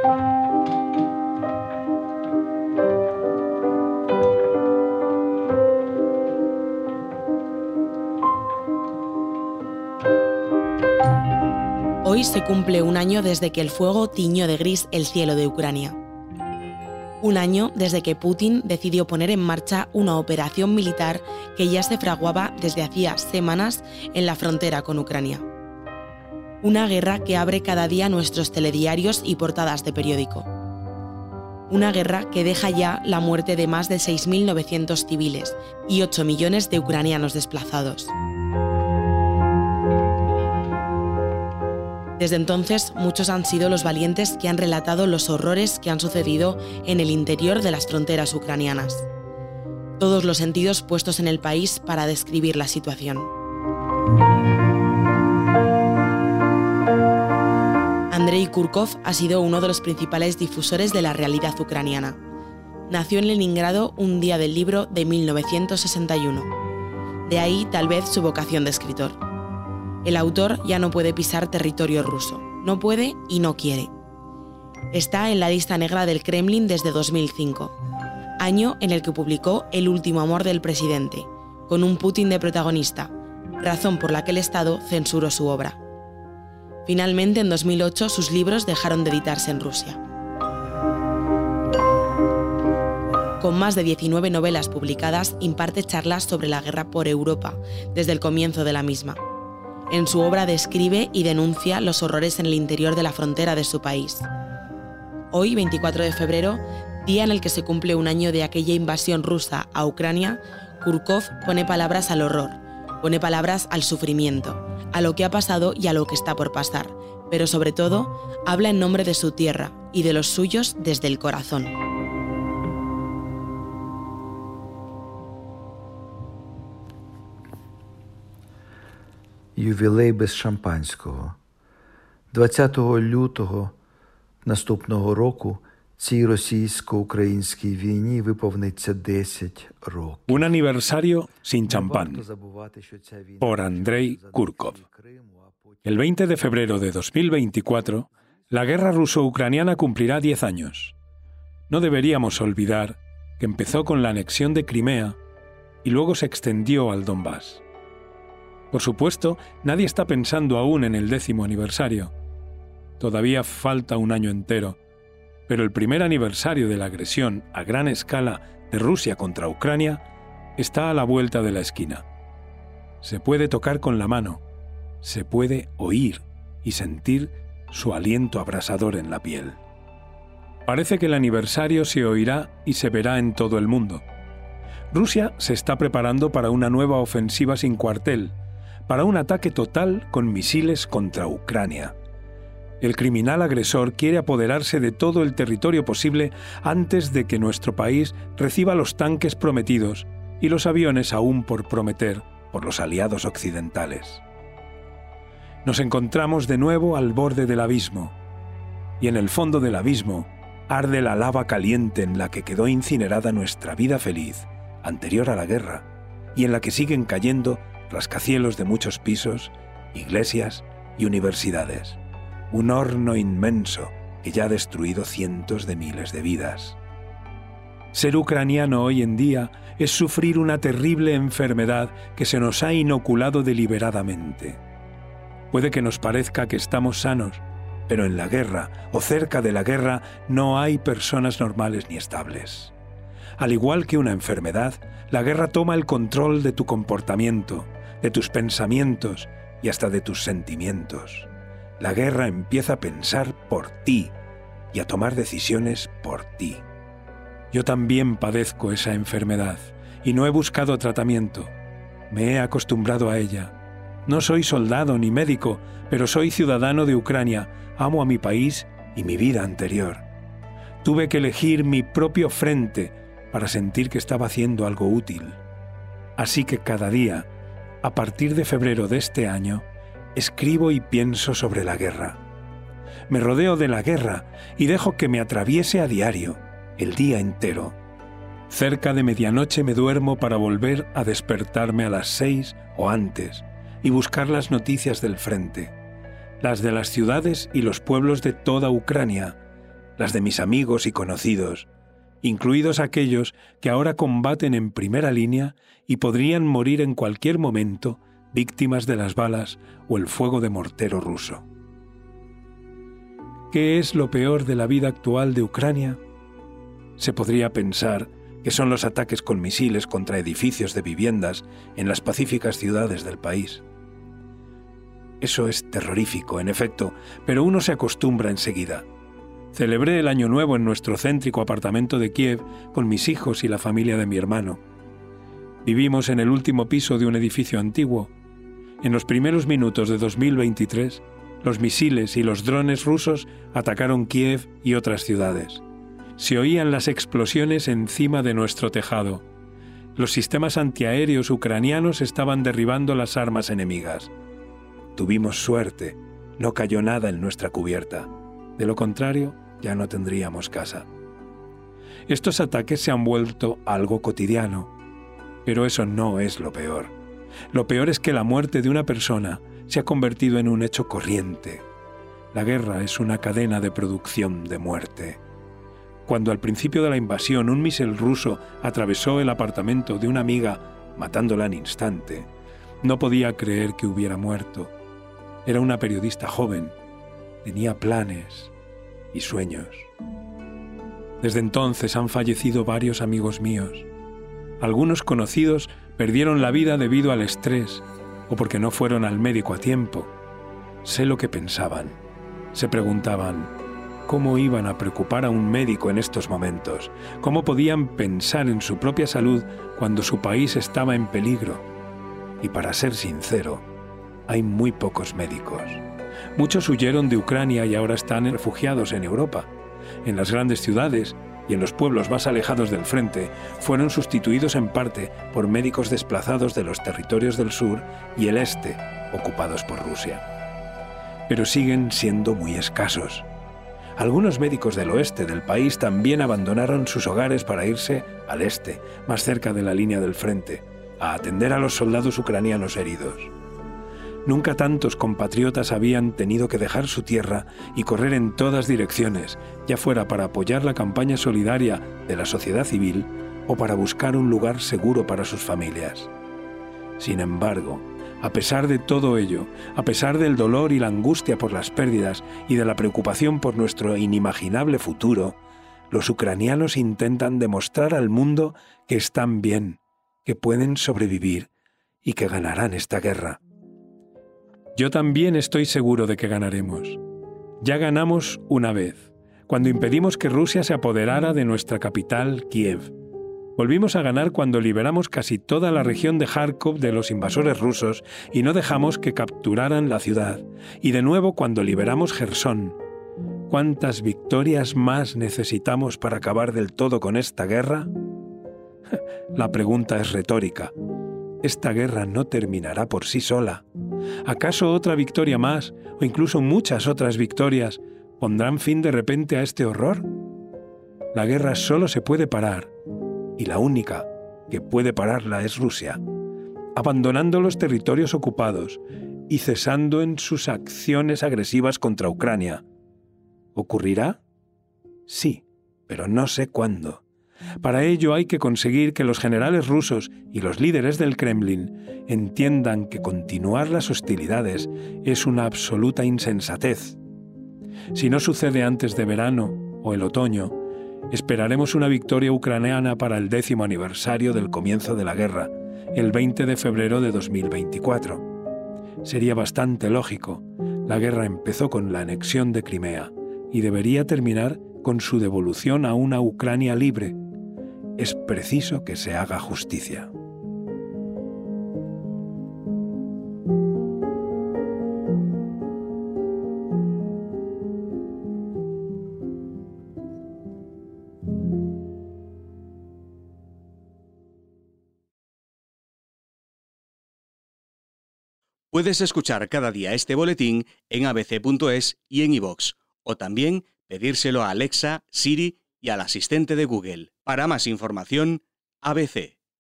Hoy se cumple un año desde que el fuego tiñó de gris el cielo de Ucrania. Un año desde que Putin decidió poner en marcha una operación militar que ya se fraguaba desde hacía semanas en la frontera con Ucrania. Una guerra que abre cada día nuestros telediarios y portadas de periódico. Una guerra que deja ya la muerte de más de 6.900 civiles y 8 millones de ucranianos desplazados. Desde entonces, muchos han sido los valientes que han relatado los horrores que han sucedido en el interior de las fronteras ucranianas. Todos los sentidos puestos en el país para describir la situación. Andrei Kurkov ha sido uno de los principales difusores de la realidad ucraniana. Nació en Leningrado un día del libro de 1961. De ahí tal vez su vocación de escritor el autor ya no puede pisar territorio ruso. No puede y no quiere. Está en la lista negra del Kremlin desde 2005, año en el que publicó El último amor del presidente, con un Putin de protagonista, razón por la que el Estado censuró su obra. Finalmente, en 2008, sus libros dejaron de editarse en Rusia. Con más de 19 novelas publicadas, imparte charlas sobre la guerra por Europa desde el comienzo de la misma. En su obra describe y denuncia los horrores en el interior de la frontera de su país. Hoy, 24 de febrero, día en el que se cumple un año de aquella invasión rusa a Ucrania, Kurkov pone palabras al horror, pone palabras al sufrimiento, a lo que ha pasado y a lo que está por pasar, pero sobre todo habla en nombre de su tierra y de los suyos desde el corazón. Ювілей без шампанського. 20 лютого наступного року un aniversario sin champán por Andrei Kurkov. El 20 de febrero de 2024, la guerra ruso-ucraniana cumplirá 10 años. No deberíamos olvidar que empezó con la anexión de Crimea y luego se extendió al Donbass. Por supuesto, nadie está pensando aún en el décimo aniversario. Todavía falta un año entero pero el primer aniversario de la agresión a gran escala de Rusia contra Ucrania está a la vuelta de la esquina. Se puede tocar con la mano, se puede oír y sentir su aliento abrasador en la piel. Parece que el aniversario se oirá y se verá en todo el mundo. Rusia se está preparando para una nueva ofensiva sin cuartel, para un ataque total con misiles contra Ucrania. El criminal agresor quiere apoderarse de todo el territorio posible antes de que nuestro país reciba los tanques prometidos y los aviones aún por prometer por los aliados occidentales. Nos encontramos de nuevo al borde del abismo, y en el fondo del abismo arde la lava caliente en la que quedó incinerada nuestra vida feliz anterior a la guerra, y en la que siguen cayendo rascacielos de muchos pisos, iglesias y universidades. Un horno inmenso que ya ha destruido cientos de miles de vidas. Ser ucraniano hoy en día es sufrir una terrible enfermedad que se nos ha inoculado deliberadamente. Puede que nos parezca que estamos sanos, pero en la guerra o cerca de la guerra no hay personas normales ni estables. Al igual que una enfermedad, la guerra toma el control de tu comportamiento, de tus pensamientos y hasta de tus sentimientos. La guerra empieza a pensar por ti y a tomar decisiones por ti. Yo también padezco esa enfermedad y no he buscado tratamiento. Me he acostumbrado a ella. No soy soldado ni médico, pero soy ciudadano de Ucrania, amo a mi país y mi vida anterior. Tuve que elegir mi propio frente para sentir que estaba haciendo algo útil. Así que cada día a partir de febrero de este año, escribo y pienso sobre la guerra. Me rodeo de la guerra y dejo que me atraviese a diario, el día entero. Cerca de medianoche me duermo para volver a despertarme a las seis o antes y buscar las noticias del frente, las de las ciudades y los pueblos de toda Ucrania, las de mis amigos y conocidos, incluidos aquellos que ahora combaten en primera línea y podrían morir en cualquier momento víctimas de las balas o el fuego de mortero ruso. ¿Qué es lo peor de la vida actual de Ucrania? Se podría pensar que son los ataques con misiles contra edificios de viviendas en las pacíficas ciudades del país. Eso es terrorífico, en efecto, pero uno se acostumbra enseguida. Celebré el Año Nuevo en nuestro céntrico apartamento de Kiev con mis hijos y la familia de mi hermano. Vivimos en el último piso de un edificio antiguo. En los primeros minutos de 2023, los misiles y los drones rusos atacaron Kiev y otras ciudades. Se oían las explosiones encima de nuestro tejado. Los sistemas antiaéreos ucranianos estaban derribando las armas enemigas. Tuvimos suerte, no cayó nada en nuestra cubierta. De lo contrario, ya no tendríamos casa. Estos ataques se han vuelto algo cotidiano, pero eso no es lo peor. Lo peor es que la muerte de una persona se ha convertido en un hecho corriente. La guerra es una cadena de producción de muerte. Cuando al principio de la invasión un misil ruso atravesó el apartamento de una amiga, matándola en instante, no podía creer que hubiera muerto. Era una periodista joven, tenía planes y sueños. Desde entonces han fallecido varios amigos míos. Algunos conocidos perdieron la vida debido al estrés o porque no fueron al médico a tiempo. Sé lo que pensaban. Se preguntaban, ¿cómo iban a preocupar a un médico en estos momentos? ¿Cómo podían pensar en su propia salud cuando su país estaba en peligro? Y para ser sincero, hay muy pocos médicos. Muchos huyeron de Ucrania y ahora están refugiados en Europa. En las grandes ciudades y en los pueblos más alejados del frente fueron sustituidos en parte por médicos desplazados de los territorios del sur y el este, ocupados por Rusia. Pero siguen siendo muy escasos. Algunos médicos del oeste del país también abandonaron sus hogares para irse al este, más cerca de la línea del frente, a atender a los soldados ucranianos heridos. Nunca tantos compatriotas habían tenido que dejar su tierra y correr en todas direcciones, ya fuera para apoyar la campaña solidaria de la sociedad civil o para buscar un lugar seguro para sus familias. Sin embargo, a pesar de todo ello, a pesar del dolor y la angustia por las pérdidas y de la preocupación por nuestro inimaginable futuro, los ucranianos intentan demostrar al mundo que están bien, que pueden sobrevivir y que ganarán esta guerra. Yo también estoy seguro de que ganaremos. Ya ganamos una vez, cuando impedimos que Rusia se apoderara de nuestra capital, Kiev. Volvimos a ganar cuando liberamos casi toda la región de Kharkov de los invasores rusos y no dejamos que capturaran la ciudad. Y de nuevo cuando liberamos Gerson. ¿Cuántas victorias más necesitamos para acabar del todo con esta guerra? La pregunta es retórica. Esta guerra no terminará por sí sola. ¿Acaso otra victoria más, o incluso muchas otras victorias, pondrán fin de repente a este horror? La guerra solo se puede parar, y la única que puede pararla es Rusia, abandonando los territorios ocupados y cesando en sus acciones agresivas contra Ucrania. ¿Ocurrirá? Sí, pero no sé cuándo. Para ello hay que conseguir que los generales rusos y los líderes del Kremlin entiendan que continuar las hostilidades es una absoluta insensatez. Si no sucede antes de verano o el otoño, esperaremos una victoria ucraniana para el décimo aniversario del comienzo de la guerra, el 20 de febrero de 2024. Sería bastante lógico. La guerra empezó con la anexión de Crimea y debería terminar con su devolución a una Ucrania libre, es preciso que se haga justicia. Puedes escuchar cada día este boletín en abc.es y en iVox, o también pedírselo a Alexa, Siri y al asistente de Google. Para más información, ABC.